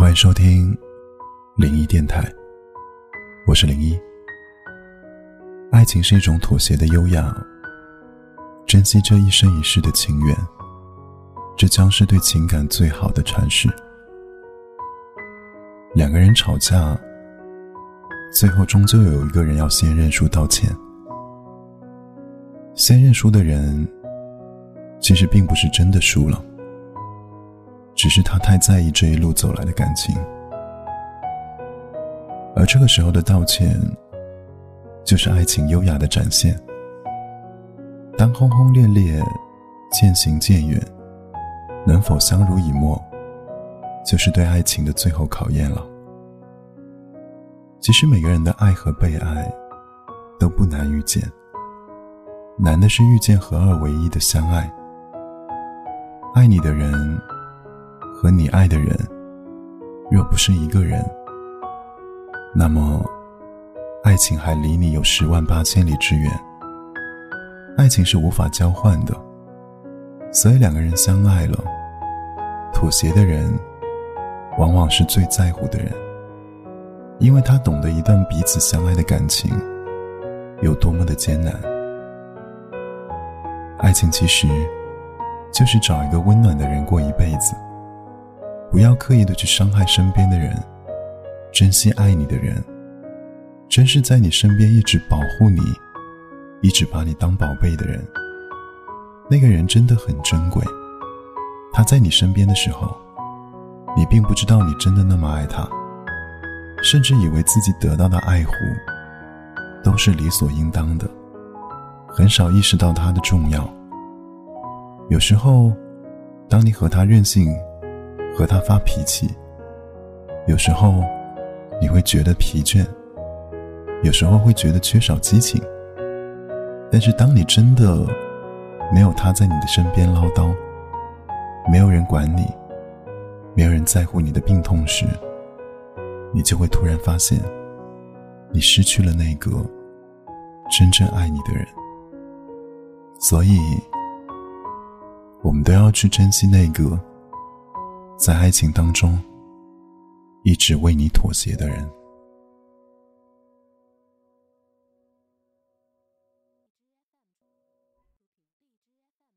欢迎收听零一电台，我是零一。爱情是一种妥协的优雅，珍惜这一生一世的情缘，这将是对情感最好的阐释。两个人吵架，最后终究有一个人要先认输道歉。先认输的人，其实并不是真的输了。只是他太在意这一路走来的感情，而这个时候的道歉，就是爱情优雅的展现。当轰轰烈烈渐行渐远，能否相濡以沫，就是对爱情的最后考验了。其实每个人的爱和被爱，都不难遇见，难的是遇见合二为一的相爱。爱你的人。和你爱的人，若不是一个人，那么，爱情还离你有十万八千里之远。爱情是无法交换的，所以两个人相爱了，妥协的人，往往是最在乎的人，因为他懂得一段彼此相爱的感情，有多么的艰难。爱情其实，就是找一个温暖的人过一辈子。不要刻意的去伤害身边的人，珍惜爱你的人，珍视在你身边一直保护你、一直把你当宝贝的人。那个人真的很珍贵，他在你身边的时候，你并不知道你真的那么爱他，甚至以为自己得到的爱护都是理所应当的，很少意识到他的重要。有时候，当你和他任性。和他发脾气，有时候你会觉得疲倦，有时候会觉得缺少激情。但是当你真的没有他在你的身边唠叨，没有人管你，没有人在乎你的病痛时，你就会突然发现，你失去了那个真正爱你的人。所以，我们都要去珍惜那个。在爱情当中，一直为你妥协的人。